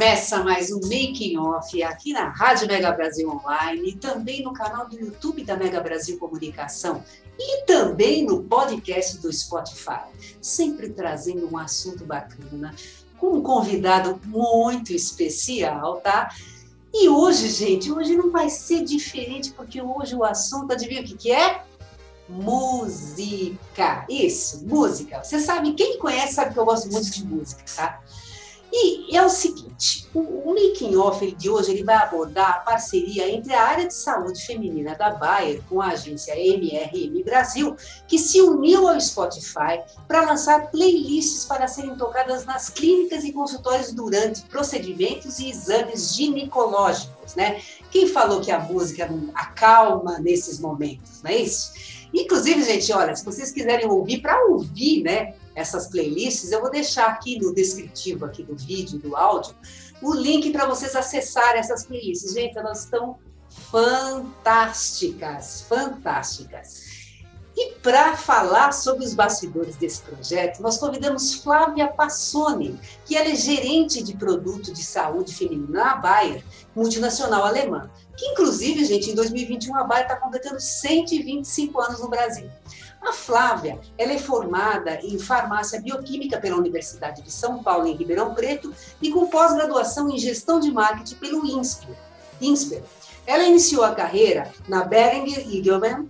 Começa mais um Making Off aqui na Rádio Mega Brasil Online, também no canal do YouTube da Mega Brasil Comunicação e também no podcast do Spotify. Sempre trazendo um assunto bacana, com um convidado muito especial, tá? E hoje, gente, hoje não vai ser diferente, porque hoje o assunto, adivinha o que, que é? Música. Isso, música. Você sabe, quem conhece sabe que eu gosto muito de música, tá? E é o seguinte, o, o making off de hoje ele vai abordar a parceria entre a área de saúde feminina da Bayer com a agência MRM Brasil, que se uniu ao Spotify para lançar playlists para serem tocadas nas clínicas e consultórios durante procedimentos e exames ginecológicos, né? Quem falou que a música acalma nesses momentos, não é isso? Inclusive, gente, olha, se vocês quiserem ouvir, para ouvir, né, essas playlists, eu vou deixar aqui no descritivo aqui do vídeo, do áudio, o link para vocês acessarem essas playlists. Gente, elas estão fantásticas, fantásticas. E para falar sobre os bastidores desse projeto, nós convidamos Flávia Passoni, que ela é gerente de produto de saúde feminina na Bayer, multinacional alemã. Que, inclusive, gente, em 2021 a Bayer está completando 125 anos no Brasil. A Flávia, ela é formada em farmácia bioquímica pela Universidade de São Paulo, em Ribeirão Preto, e com pós-graduação em gestão de marketing pelo INSPER. INSPER. Ela iniciou a carreira na Beringer Eagleman,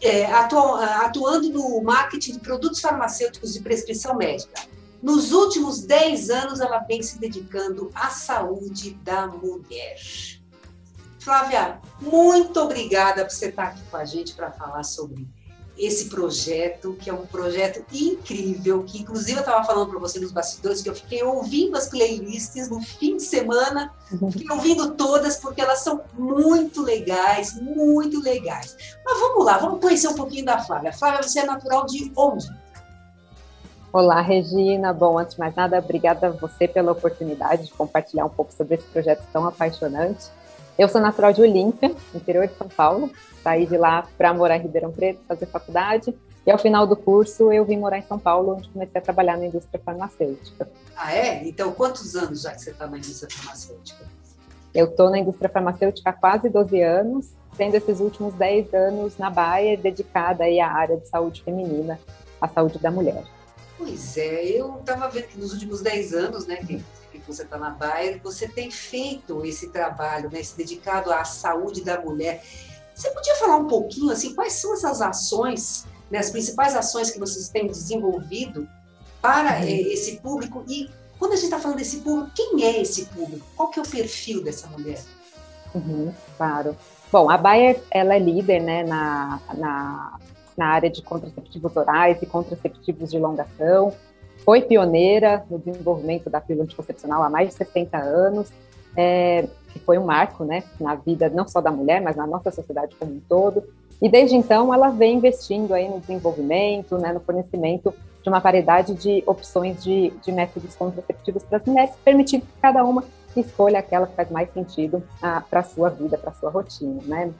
é, atu atuando no marketing de produtos farmacêuticos de prescrição médica. Nos últimos 10 anos, ela vem se dedicando à saúde da mulher. Flávia, muito obrigada por você estar aqui com a gente para falar sobre esse projeto, que é um projeto incrível, que inclusive eu estava falando para você nos bastidores, que eu fiquei ouvindo as playlists no fim de semana, fiquei ouvindo todas, porque elas são muito legais, muito legais. Mas vamos lá, vamos conhecer um pouquinho da Flávia. Flávia, você é natural de onde? Olá, Regina. Bom, antes de mais nada, obrigada a você pela oportunidade de compartilhar um pouco sobre esse projeto tão apaixonante. Eu sou natural de Olímpia, interior de São Paulo. Saí de lá para morar em Ribeirão Preto, fazer faculdade. E ao final do curso eu vim morar em São Paulo, onde comecei a trabalhar na indústria farmacêutica. Ah, é? Então, quantos anos já que você está na indústria farmacêutica? Eu estou na indústria farmacêutica há quase 12 anos, sendo esses últimos 10 anos na Baia, dedicada aí à área de saúde feminina, à saúde da mulher. Pois é, eu estava vendo que nos últimos 10 anos, né, que você está na Bayer, você tem feito esse trabalho, né, se dedicado à saúde da mulher. Você podia falar um pouquinho, assim, quais são essas ações, né, as principais ações que vocês têm desenvolvido para. Eh, esse público e quando a gente está falando desse público, quem é esse público? Qual que é o perfil dessa mulher? Uhum, claro. Bom, a Bayer, ela é líder, né, na, na, na área de contraceptivos orais e contraceptivos de longação foi pioneira no desenvolvimento da pílula anticoncepcional há mais de 60 anos, é, que foi um marco né, na vida não só da mulher, mas na nossa sociedade como um todo. E desde então ela vem investindo aí no desenvolvimento, né, no fornecimento de uma variedade de opções de, de métodos contraceptivos para as mulheres, permitindo que cada uma escolha aquela que faz mais sentido ah, para a sua vida, para a sua rotina. Né?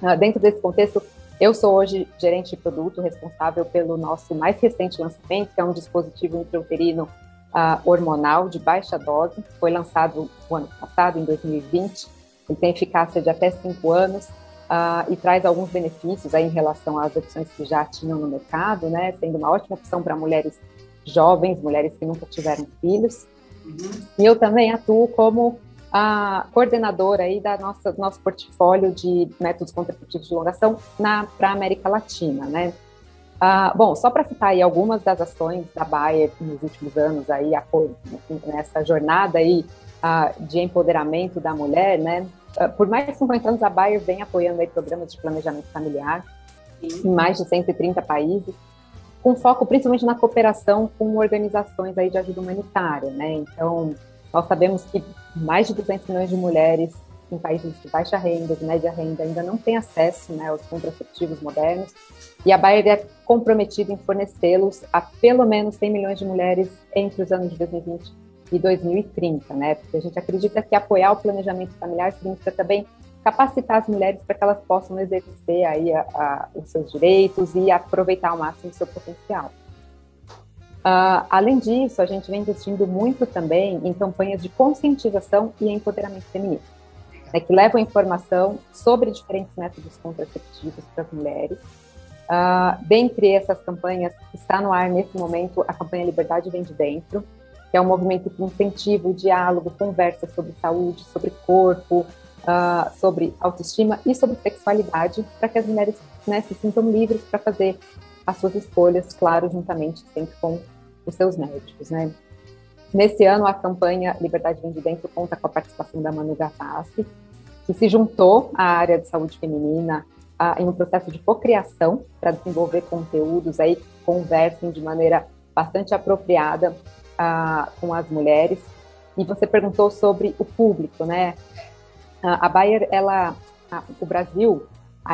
Ah, dentro desse contexto, eu sou hoje gerente de produto, responsável pelo nosso mais recente lançamento, que é um dispositivo intrauterino uh, hormonal de baixa dose. Foi lançado o ano passado, em 2020. Ele tem eficácia de até 5 anos uh, e traz alguns benefícios aí em relação às opções que já tinham no mercado, né? Sendo uma ótima opção para mulheres jovens, mulheres que nunca tiveram filhos. Uhum. E eu também atuo como a coordenadora aí da nossa nosso portfólio de métodos contraceptivos de longação para a América Latina, né? Ah, bom, só para citar aí algumas das ações da Bayer nos últimos anos aí nessa jornada aí de empoderamento da mulher, né? Ah, por mais de 50 anos a Bayer vem apoiando aí programas de planejamento familiar, em mais de 130 países, com foco principalmente na cooperação com organizações aí de ajuda humanitária, né? Então, nós sabemos que mais de 200 milhões de mulheres em países de baixa renda, de média renda, ainda não têm acesso né, aos contraceptivos modernos, e a Bayer é comprometida em fornecê-los a pelo menos 100 milhões de mulheres entre os anos de 2020 e 2030, né? Porque a gente acredita que apoiar o planejamento familiar significa também capacitar as mulheres para que elas possam exercer aí a, a, os seus direitos e aproveitar ao máximo o seu potencial. Uh, além disso, a gente vem investindo muito também em campanhas de conscientização e empoderamento feminino, né, que levam informação sobre diferentes métodos contraceptivos para as mulheres. Uh, dentre essas campanhas, está no ar nesse momento a campanha Liberdade Vem de Dentro, que é um movimento que incentiva o diálogo, conversa sobre saúde, sobre corpo, uh, sobre autoestima e sobre sexualidade, para que as mulheres né, se sintam livres para fazer as suas escolhas, claro, juntamente sempre com os seus médicos, né? Nesse ano, a campanha Liberdade Vem de Dentro conta com a participação da Manu Gavassi, que se juntou à área de saúde feminina em um processo de cocriação para desenvolver conteúdos aí que conversem de maneira bastante apropriada com as mulheres. E você perguntou sobre o público, né? A, Bayer, ela, o Brasil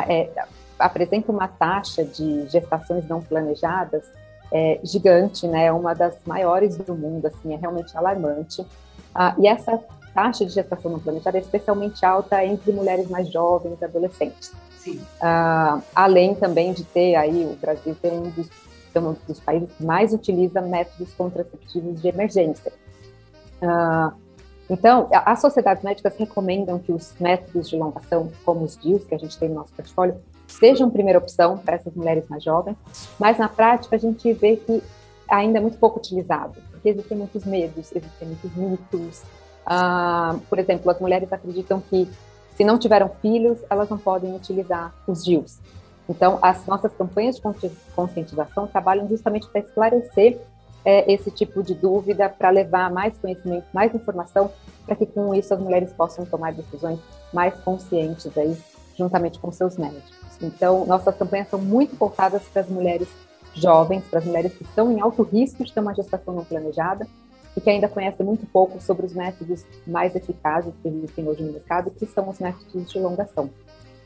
é, apresenta uma taxa de gestações não planejadas é, gigante, né? É uma das maiores do mundo, assim, é realmente alarmante. Ah, e essa taxa de gestação não planejada é especialmente alta entre mulheres mais jovens e adolescentes. Ah, além também de ter aí, o Brasil tem um dos, tem um dos países que mais utiliza métodos contraceptivos de emergência. Ah, então, as sociedades médicas recomendam que os métodos de elongação, como os DIUs, que a gente tem no nosso portfólio, sejam primeira opção para essas mulheres mais jovens, mas na prática a gente vê que ainda é muito pouco utilizado, porque existem muitos medos, existem muitos mitos. Ah, por exemplo, as mulheres acreditam que se não tiveram filhos, elas não podem utilizar os DIUs. Então, as nossas campanhas de conscientização trabalham justamente para esclarecer é, esse tipo de dúvida, para levar mais conhecimento, mais informação, para que com isso as mulheres possam tomar decisões mais conscientes aí, juntamente com seus médicos. Então, nossas campanhas são muito voltadas para as mulheres jovens, para as mulheres que estão em alto risco de ter uma gestação não planejada e que ainda conhecem muito pouco sobre os métodos mais eficazes que existem hoje no mercado, que são os métodos de elongação.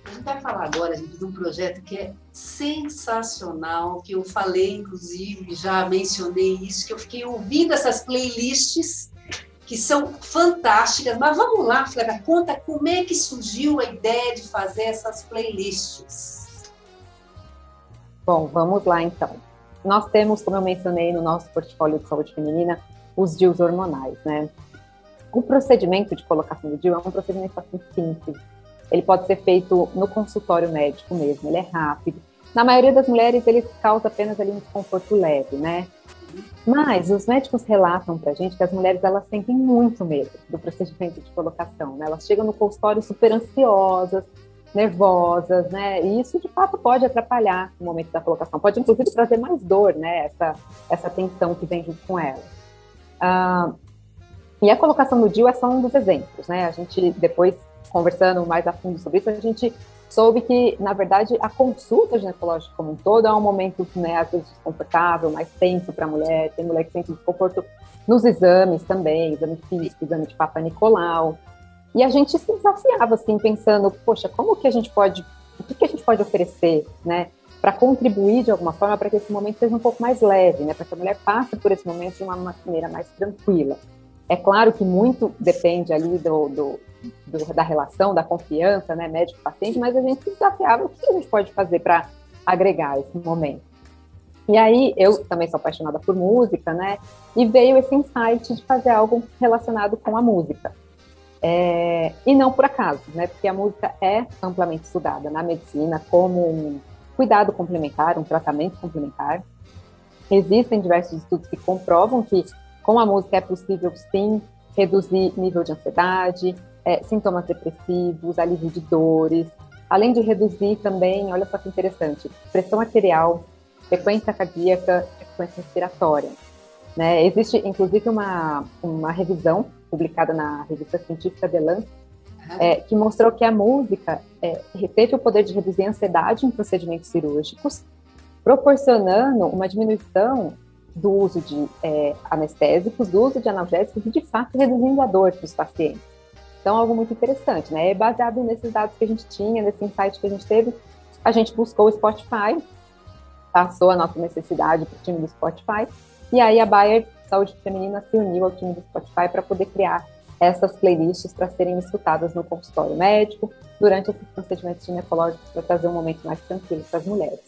A gente vai falar agora, gente, de um projeto que é sensacional, que eu falei, inclusive, já mencionei isso, que eu fiquei ouvindo essas playlists que são fantásticas. Mas vamos lá, Flávia, conta como é que surgiu a ideia de fazer essas playlists. Bom, vamos lá então. Nós temos, como eu mencionei no nosso portfólio de saúde feminina, os DIUs hormonais, né? O procedimento de colocação do DIU é um procedimento assim simples, ele pode ser feito no consultório médico mesmo, ele é rápido. Na maioria das mulheres, ele causa apenas ali um desconforto leve, né? Mas os médicos relatam para a gente que as mulheres elas sentem muito medo do procedimento de colocação, né? Elas chegam no consultório super ansiosas, nervosas, né? E isso de fato pode atrapalhar o momento da colocação, pode inclusive trazer mais dor, né? Essa essa tensão que vem junto com ela. Ah, e a colocação do DIU é só um dos exemplos, né? A gente depois conversando mais a fundo sobre isso, a gente soube que, na verdade, a consulta ginecológica como um todo é um momento, né, às vezes desconfortável, mais tenso para a mulher, tem mulher que sente desconforto nos exames também, exame físico, exame de Papa Nicolau. E a gente se desafiava, assim, pensando, poxa, como que a gente pode, o que, que a gente pode oferecer, né, para contribuir de alguma forma para que esse momento seja um pouco mais leve, né, para que a mulher passe por esse momento de uma maneira mais tranquila. É claro que muito depende ali do, do do, da relação, da confiança, né, médico-paciente, mas a gente se desafiava o que a gente pode fazer para agregar esse momento. E aí, eu também sou apaixonada por música, né, e veio esse insight de fazer algo relacionado com a música. É, e não por acaso, né, porque a música é amplamente estudada na medicina como um cuidado complementar, um tratamento complementar. Existem diversos estudos que comprovam que com a música é possível, sim, reduzir nível de ansiedade, é, sintomas depressivos, alívio de dores, além de reduzir também, olha só que interessante, pressão arterial, frequência cardíaca, frequência respiratória. Né? Existe, inclusive, uma, uma revisão publicada na revista científica The Lancet, é, que mostrou que a música é, teve o poder de reduzir a ansiedade em procedimentos cirúrgicos, proporcionando uma diminuição do uso de é, anestésicos, do uso de analgésicos e, de fato, reduzindo a dor para os pacientes. Então, algo muito interessante, né? É baseado nesses dados que a gente tinha, nesse insight que a gente teve, a gente buscou o Spotify, passou a nossa necessidade para o time do Spotify, e aí a Bayer Saúde Feminina se uniu ao time do Spotify para poder criar essas playlists para serem escutadas no consultório médico durante esses procedimentos ginecológicos para trazer um momento mais tranquilo para as mulheres.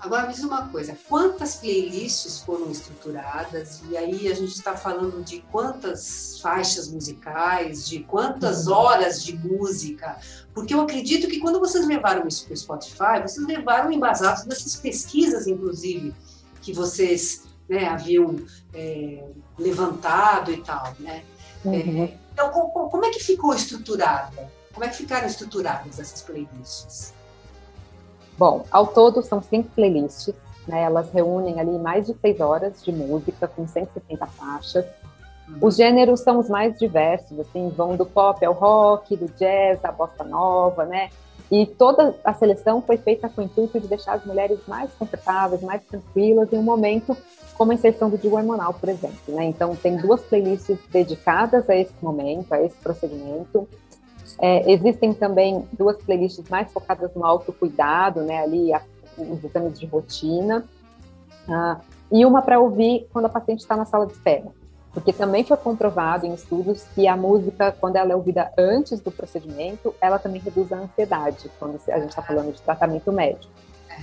Agora me diz uma coisa, quantas playlists foram estruturadas? E aí a gente está falando de quantas faixas musicais, de quantas uhum. horas de música? Porque eu acredito que quando vocês levaram isso para o Spotify, vocês levaram embasados dessas pesquisas, inclusive, que vocês né, haviam é, levantado e tal, né? Uhum. É, então, como é que ficou estruturada? Como é que ficaram estruturadas essas playlists? Bom, ao todo são cinco playlists, né? Elas reúnem ali mais de seis horas de música com 170 faixas. Uhum. Os gêneros são os mais diversos, assim, vão do pop ao rock, do jazz à bossa nova, né? E toda a seleção foi feita com o intuito de deixar as mulheres mais confortáveis, mais tranquilas em um momento como a inserção do DIU hormonal, por exemplo. Né? Então, tem duas playlists dedicadas a esse momento, a esse procedimento. É, existem também duas playlists mais focadas no autocuidado, né? ali a, os exames de rotina. Ah, e uma para ouvir quando a paciente está na sala de espera. Porque também foi comprovado em estudos que a música, quando ela é ouvida antes do procedimento, ela também reduz a ansiedade, quando a gente está falando de tratamento médico.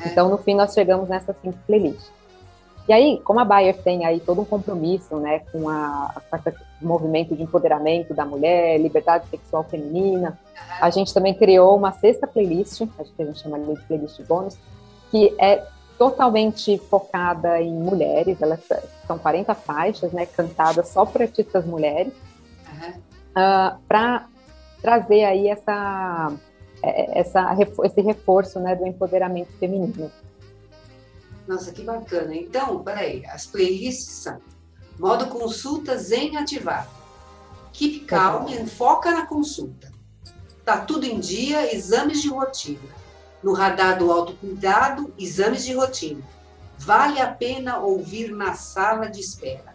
Então, no fim, nós chegamos nessas cinco playlists. E aí, como a Bayer tem aí todo um compromisso, né, com, a, com esse movimento de empoderamento da mulher, liberdade sexual feminina, a gente também criou uma sexta playlist, acho que a gente chama de playlist bônus, que é totalmente focada em mulheres, elas são 40 faixas, né, cantadas só por artistas mulheres, uhum. uh, ah, para trazer aí essa, é, essa, esse reforço, né, do empoderamento feminino. Nossa, que bacana. Então, peraí, as playlists são modo consulta zen ativado. Keep calm e foca na consulta. Tá tudo em dia, exames de rotina. No radar do autocuidado, exames de rotina. Vale a pena ouvir na sala de espera.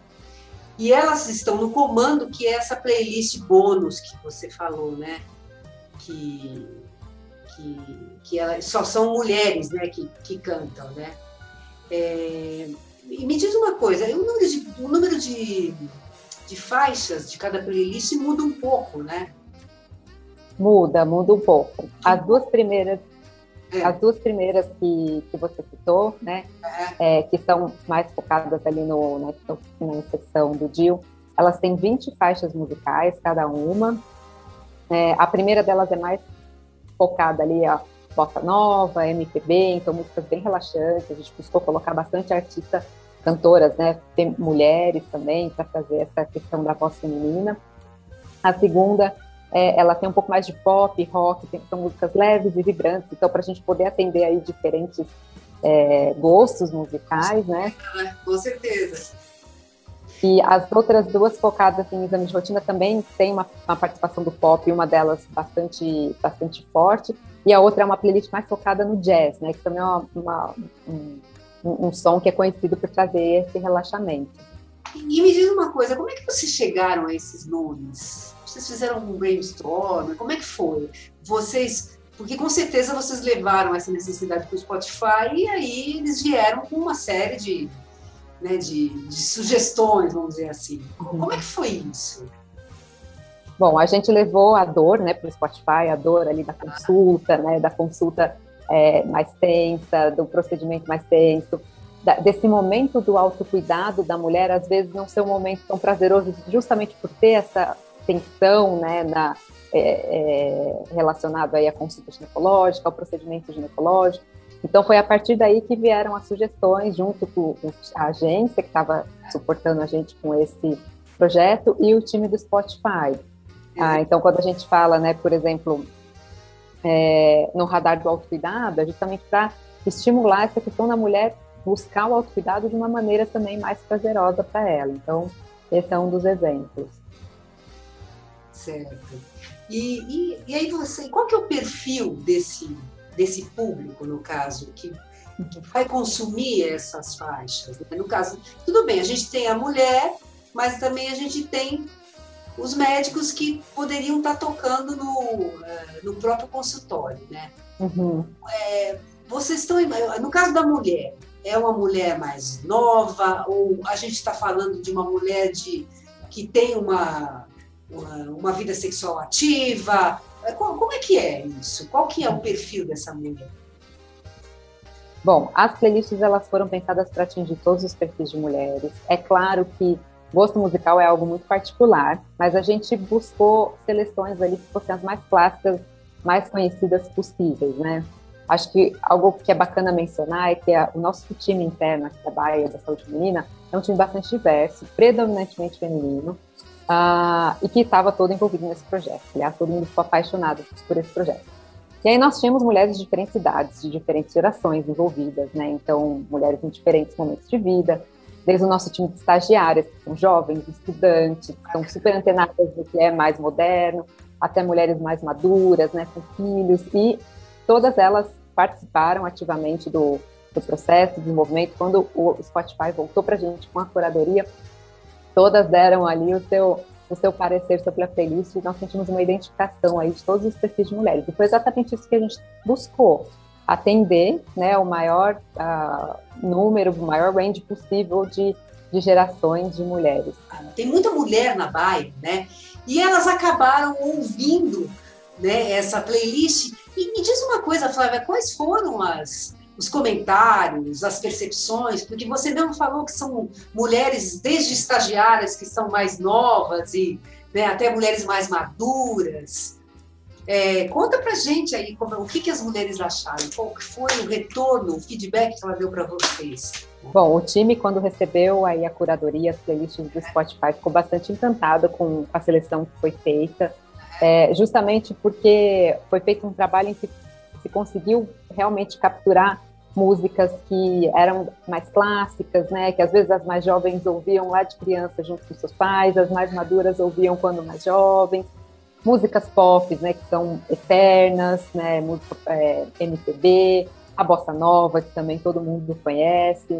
E elas estão no comando, que é essa playlist bônus que você falou, né? Que, que, que elas só são mulheres né? que, que cantam, né? É, e me diz uma coisa, o número de, o número de, de faixas de cada playlist muda um pouco, né? Muda, muda um pouco. As duas primeiras. As duas primeiras que, que você citou, né, é. É, que são mais focadas ali no, na, na inserção do DIL, elas têm 20 faixas musicais, cada uma. É, a primeira delas é mais focada ali, ó, bossa nova, MPB, então músicas bem relaxantes. A gente buscou colocar bastante artista, cantoras, né, mulheres também, para fazer essa questão da voz feminina. A segunda, é, ela tem um pouco mais de pop, rock, tem, são músicas leves e vibrantes, então para a gente poder atender aí diferentes é, gostos musicais, né? Com certeza. E as outras duas focadas em exame de rotina também tem uma, uma, participação do pop, uma delas bastante, bastante forte, e a outra é uma playlist mais focada no jazz, né? Que também é uma, uma, um, um, som que é conhecido por trazer esse relaxamento. E me diz uma coisa, como é que vocês chegaram a esses nomes? Vocês fizeram um brainstorm? Como é que foi? Vocês porque com certeza vocês levaram essa necessidade para o Spotify e aí eles vieram com uma série de né, de, de sugestões, vamos dizer assim. Uhum. Como é que foi isso? Bom, a gente levou a dor, né, para o Spotify, a dor ali da consulta, né, da consulta é, mais tensa, do procedimento mais tenso, da, desse momento do autocuidado da mulher, às vezes não ser um momento tão prazeroso, justamente por ter essa tensão, né, na, é, é, relacionado aí à consulta ginecológica, ao procedimento ginecológico. Então foi a partir daí que vieram as sugestões, junto com a agência que estava suportando a gente com esse projeto e o time do Spotify. Ah, então quando a gente fala, né, por exemplo, é, no radar do autocuidado, é justamente para estimular essa questão da mulher buscar o autocuidado de uma maneira também mais prazerosa para ela. Então esse é um dos exemplos. Certo. E, e, e aí você, qual que é o perfil desse, desse público, no caso, que vai consumir essas faixas? Né? No caso, tudo bem, a gente tem a mulher, mas também a gente tem os médicos que poderiam estar tocando no, eh, no próprio consultório, né? Uhum. É, vocês estão, no caso da mulher, é uma mulher mais nova ou a gente está falando de uma mulher de que tem uma, uma, vida sexual ativa? Como, como, é que é isso? Qual que é o perfil dessa mulher? Bom, as playlists elas foram pensadas para atingir todos os perfis de mulheres. É claro que gosto musical é algo muito particular, mas a gente buscou seleções ali que fossem as mais clássicas, mais conhecidas possíveis, né? Acho que algo que é bacana mencionar é que a, o nosso time interno aqui da Baia da Saúde Feminina é um time bastante diverso, predominantemente feminino, uh, e que estava todo envolvido nesse projeto. Aliás, todo mundo ficou apaixonado por esse projeto. E aí nós tínhamos mulheres de diferentes idades, de diferentes gerações envolvidas, né? Então, mulheres em diferentes momentos de vida, desde o nosso time de estagiárias, que são jovens, estudantes, que são super antenadas do que é mais moderno, até mulheres mais maduras, né, com filhos, e todas elas participaram ativamente do, do processo, do desenvolvimento. Quando o Spotify voltou para a gente com a curadoria, todas deram ali o seu, o seu parecer sobre a playlist e nós sentimos uma identificação aí de todos os perfis de mulheres. E foi exatamente isso que a gente buscou, atender né, o maior uh, número, o maior range possível de, de gerações de mulheres. Tem muita mulher na Bahia, né? E elas acabaram ouvindo né, essa playlist. E me diz uma coisa, Flávia, quais foram as, os comentários, as percepções? Porque você mesmo falou que são mulheres, desde estagiárias, que são mais novas, e né, até mulheres mais maduras. É, conta pra gente aí como, o que, que as mulheres acharam, qual foi o retorno, o feedback que ela deu para vocês. Bom, o time, quando recebeu aí a curadoria, as playlists do Spotify, ficou bastante encantado com a seleção que foi feita é, justamente porque foi feito um trabalho em que se conseguiu realmente capturar músicas que eram mais clássicas, né, que às vezes as mais jovens ouviam lá de criança junto com seus pais, as mais maduras ouviam quando mais jovens, músicas pop, né, que são eternas, né, música é, MPB, a bossa nova que também todo mundo conhece.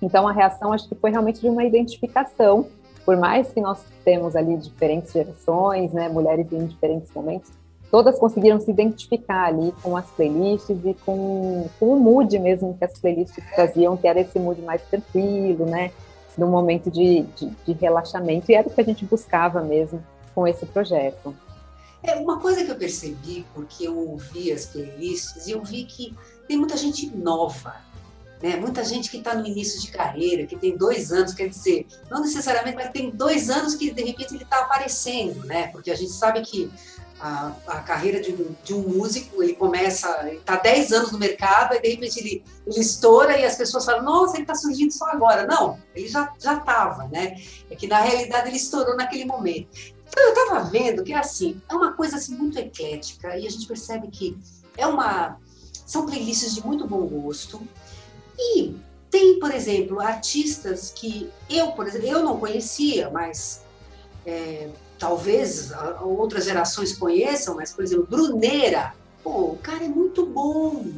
Então a reação acho que foi realmente de uma identificação por mais que nós temos ali diferentes gerações, né, mulheres em diferentes momentos, todas conseguiram se identificar ali com as playlists e com, com o mood mesmo que as playlists traziam, que era esse mood mais tranquilo, né, no momento de, de, de relaxamento, e era o que a gente buscava mesmo com esse projeto. É uma coisa que eu percebi, porque eu ouvi as playlists, e eu vi que tem muita gente nova, né? Muita gente que está no início de carreira, que tem dois anos, quer dizer, não necessariamente, mas tem dois anos que de repente ele está aparecendo, né? Porque a gente sabe que a, a carreira de, de, um músico, ele começa, está 10 anos no mercado, e de repente ele, ele estoura e as pessoas falam, nossa, ele está surgindo só agora. Não, ele já estava, né? É que na realidade ele estourou naquele momento. Então eu estava vendo que é assim, é uma coisa assim muito eclética e a gente percebe que é uma são playlists de muito bom gosto, e tem, por exemplo, artistas que eu, por exemplo, eu não conhecia, mas é, talvez outras gerações conheçam, mas, por exemplo, Bruneira, pô, o cara é muito bom,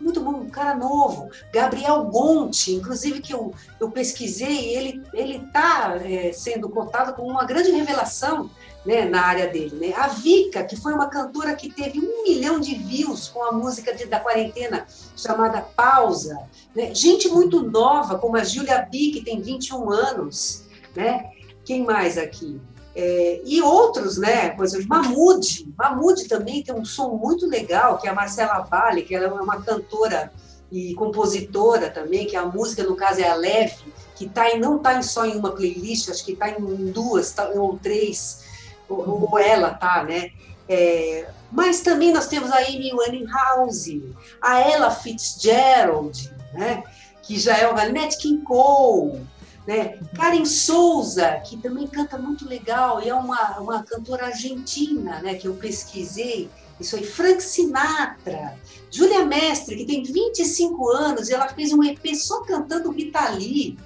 muito bom, um cara novo. Gabriel Gonti, inclusive que eu, eu pesquisei, ele ele está é, sendo contado como uma grande revelação né, na área dele. Né? A Vika, que foi uma cantora que teve um milhão de views com a música de, da quarentena chamada Pausa. Né? Gente muito nova, como a Julia B, que tem 21 anos. Né? Quem mais aqui? É, e outros, né? Exemplo, Mamude. Mamude também tem um som muito legal, que é a Marcela Vale, que ela é uma cantora e compositora também, que a música, no caso, é a Leve, que tá em, não está só em uma playlist, acho que está em duas tá, ou três ou, ou ela tá, né? É, mas também nós temos a Amy Winehouse, a Ella Fitzgerald, né? que já é uma Nat King Cole, né? Karen Souza, que também canta muito legal e é uma, uma cantora argentina, né? que eu pesquisei, isso aí, Frank Sinatra, Júlia Mestre, que tem 25 anos e ela fez um EP só cantando Rita Lee,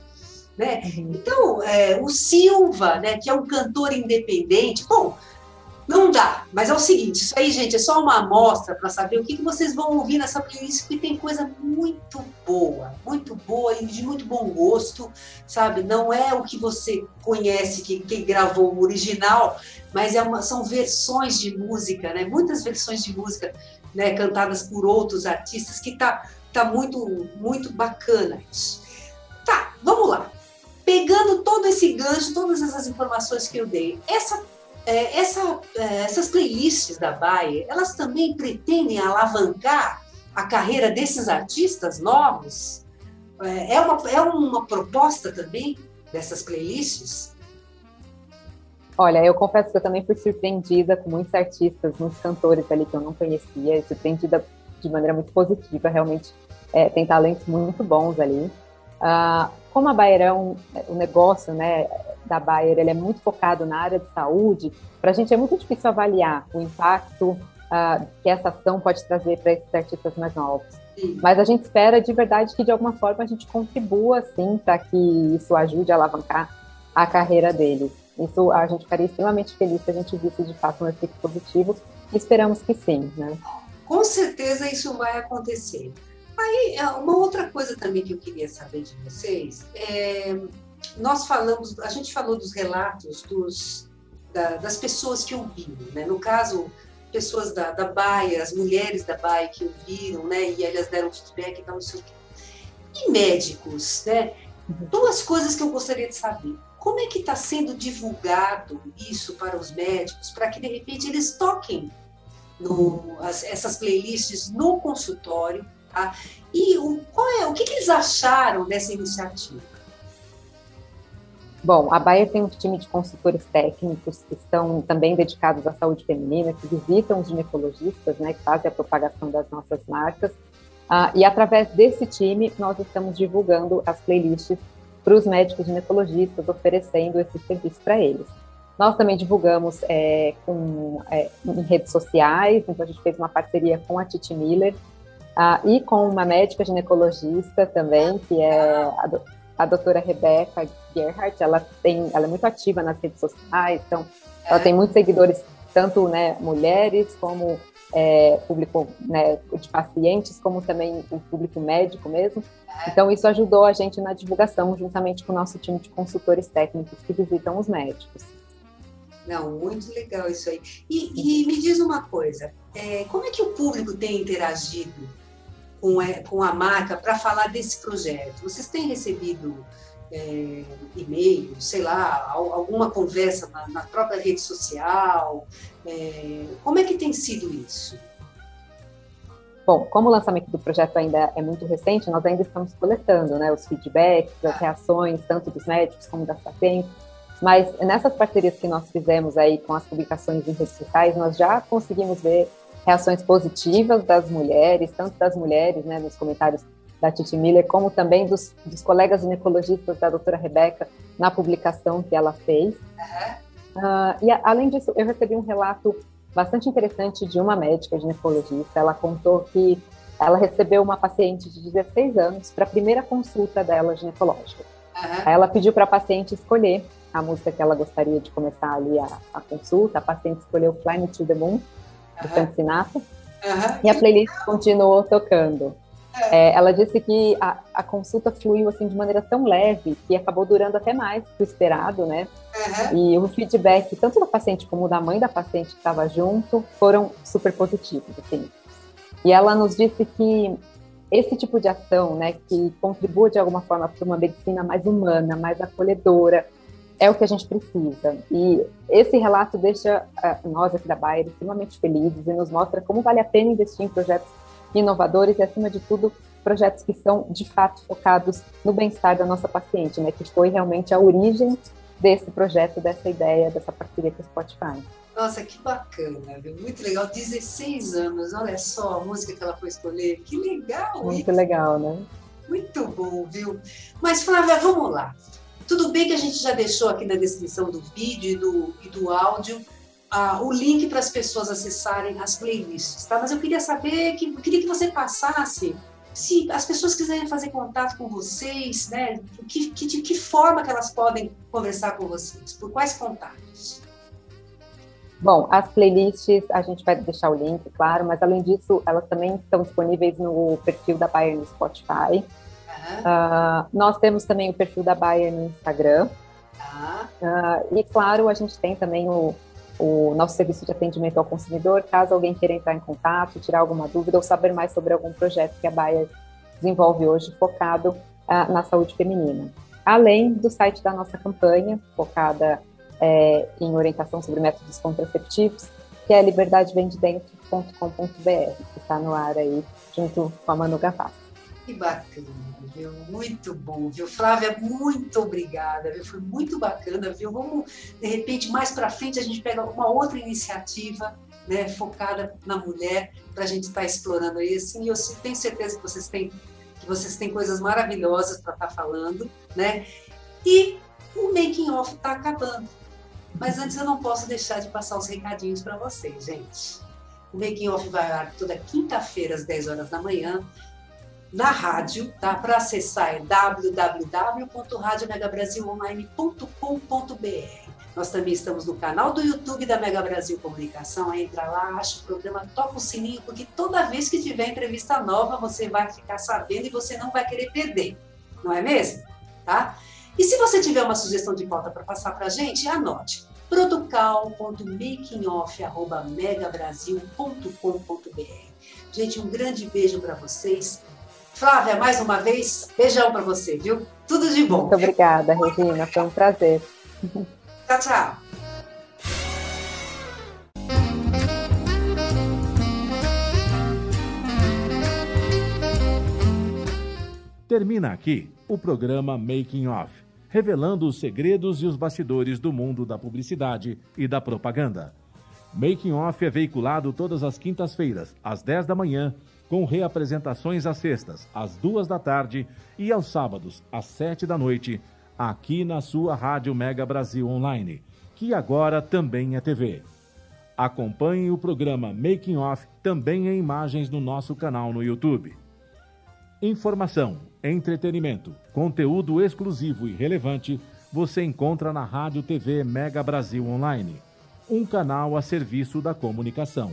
né? Uhum. Então, é, o Silva, né, que é um cantor independente, bom, Não dá, mas é o seguinte, isso aí, gente, é só uma amostra para saber o que, que vocês vão ouvir nessa playlist, porque tem coisa muito boa, muito boa e de muito bom gosto, sabe? Não é o que você conhece, que, que gravou o original, mas é uma, são versões de música, né? Muitas versões de música né, cantadas por outros artistas, que tá, tá muito, muito bacana isso. Tá, vamos lá. Pegando todo esse gancho, todas essas informações que eu dei, essa é, essa, é, essas playlists da Bayer, elas também pretendem alavancar a carreira desses artistas novos? É, é uma, é uma proposta também dessas playlists? Olha, eu confesso que eu também fui surpreendida com muitos artistas, muitos cantores ali que eu não conhecia, surpreendida de maneira muito positiva, realmente é, tem talentos muito bons ali. Uh, como a Bayer é um, um negócio, né, da Bayer ele é muito focado na área de saúde, para a gente é muito difícil avaliar o impacto uh, que essa ação pode trazer para esses artistas mais novos. Sim. Mas a gente espera de verdade que de alguma forma a gente contribua assim para que isso ajude a alavancar a carreira deles. Isso a gente ficaria extremamente feliz se a gente visse de fato um efeito positivo. Esperamos que sim, né? Com certeza isso vai acontecer. Aí, uma outra coisa também que eu queria saber de vocês é nós falamos, a gente falou dos relatos dos, da, das pessoas que ouviram, né? No caso, pessoas da, da Baia, as mulheres da Baia que ouviram, né? E elas deram feedback e tal, não sei o quê. E médicos, né? Uhum. Duas coisas que eu gostaria de saber. Como é que está sendo divulgado isso para os médicos, para que de repente eles toquem no, as, essas playlists no consultório, tá? E o, qual é, o que, que eles acharam dessa iniciativa? Bom, a Bayer tem um time de consultores técnicos que são também dedicados à saúde feminina, que visitam os ginecologistas, né, que fazem a propagação das nossas marcas. Ah, e através desse time, nós estamos divulgando as playlists para os médicos ginecologistas, oferecendo esse serviço para eles. Nós também divulgamos é, com, é, em redes sociais, então a gente fez uma parceria com a Titi Miller ah, e com uma médica ginecologista também, que é a, a doutora Rebeca Gerhardt, ela tem, ela é muito ativa nas redes sociais, então ela tem muitos seguidores, tanto né, mulheres como é, público né, de pacientes, como também o público médico mesmo. Então isso ajudou a gente na divulgação, juntamente com o nosso time de consultores técnicos que visitam os médicos. Não, muito legal isso aí. E, e me diz uma coisa, é, como é que o público tem interagido com, é, com a marca para falar desse projeto? Vocês têm recebido é, e-mail, sei lá, alguma conversa na, na própria rede social? É, como é que tem sido isso? Bom, como o lançamento do projeto ainda é muito recente, nós ainda estamos coletando né, os feedbacks, as ah. reações, tanto dos médicos como das pacientes. Mas nessas parcerias que nós fizemos aí com as publicações em redes sociais, nós já conseguimos ver reações positivas das mulheres, tanto das mulheres, né, nos comentários da Titi Miller, como também dos, dos colegas ginecologistas da doutora Rebeca na publicação que ela fez. Uhum. Uh, e além disso, eu recebi um relato bastante interessante de uma médica ginecologista. Ela contou que ela recebeu uma paciente de 16 anos para a primeira consulta dela ginecológica. Uhum. Ela pediu para a paciente escolher a música que ela gostaria de começar ali a, a consulta. A paciente escolheu Fly Me to the Moon, do Frank Sinatra. E a playlist continuou tocando. É, ela disse que a, a, consulta fluiu assim de maneira tão leve que acabou durando até mais do esperado, né? Uhum. E o feedback tanto da paciente como da mãe da paciente que estava junto foram super positivos, assim. E ela nos disse que esse tipo de ação, né, que contribua de alguma forma para uma medicina mais humana, mais acolhedora, é o que a gente precisa. E esse relato deixa uh, nós aqui da Bayer extremamente felizes e nos mostra como vale a pena investir em projetos inovadores e, acima de tudo, projetos que são, de fato, focados no bem-estar da nossa paciente, né? Que foi realmente a origem desse projeto, dessa ideia, dessa parceria com o Spotify. Nossa, que bacana, viu? Muito legal. 16 anos, olha só a música que ela foi escolher. Que legal! Muito isso. legal, né? Muito bom, viu? Mas, Flávia, vamos lá. Tudo bem que a gente já deixou aqui na descrição do vídeo e do, e do áudio ah, o link para as pessoas acessarem as playlists, tá? Mas eu queria saber, que, queria que você passasse se as pessoas quiserem fazer contato com vocês, né? Que, que, de que forma que elas podem conversar com vocês? Por quais contatos? Bom, as playlists, a gente vai deixar o link, claro, mas além disso, elas também estão disponíveis no perfil da Bayer no Spotify. Uhum. Uh, nós temos também o perfil da Bayer no Instagram. Uh, e, claro, a gente tem também o, o nosso serviço de atendimento ao consumidor, caso alguém queira entrar em contato, tirar alguma dúvida ou saber mais sobre algum projeto que a Bayer desenvolve hoje focado uh, na saúde feminina. Além do site da nossa campanha, focada é, em orientação sobre métodos contraceptivos, que é liberdadevemdedentro.com.br, que está no ar aí, junto com a Manu Gavassi. Que bacana, viu? Muito bom, viu? Flávia, muito obrigada, viu? Foi muito bacana, viu? Vamos, de repente, mais para frente, a gente pega uma outra iniciativa né, focada na mulher para a gente estar tá explorando isso. E eu tenho certeza que vocês têm, que vocês têm coisas maravilhosas para estar tá falando, né? E o making off está acabando. Mas antes eu não posso deixar de passar os recadinhos para vocês, gente. O making off vai toda quinta-feira às 10 horas da manhã na rádio, tá? Para acessar é www.radiomegabrasilonline.com.br. Nós também estamos no canal do YouTube da Mega Brasil Comunicação. Entra lá, acha o programa, toca o sininho, porque toda vez que tiver entrevista nova, você vai ficar sabendo e você não vai querer perder. Não é mesmo? Tá? E se você tiver uma sugestão de pauta para passar para a gente, anote producal.makingoff.megabrasil.com.br. Gente, um grande beijo para vocês. Flávia, mais uma vez, beijão para você, viu? Tudo de bom. Muito obrigada, Regina. Foi um prazer. Tchau, tchau. Termina aqui o programa Making Off, revelando os segredos e os bastidores do mundo da publicidade e da propaganda. Making Off é veiculado todas as quintas-feiras, às 10 da manhã, com reapresentações às sextas, às duas da tarde e aos sábados, às sete da noite, aqui na sua Rádio Mega Brasil Online, que agora também é TV. Acompanhe o programa Making Off também em imagens no nosso canal no YouTube. Informação, entretenimento, conteúdo exclusivo e relevante você encontra na Rádio TV Mega Brasil Online, um canal a serviço da comunicação.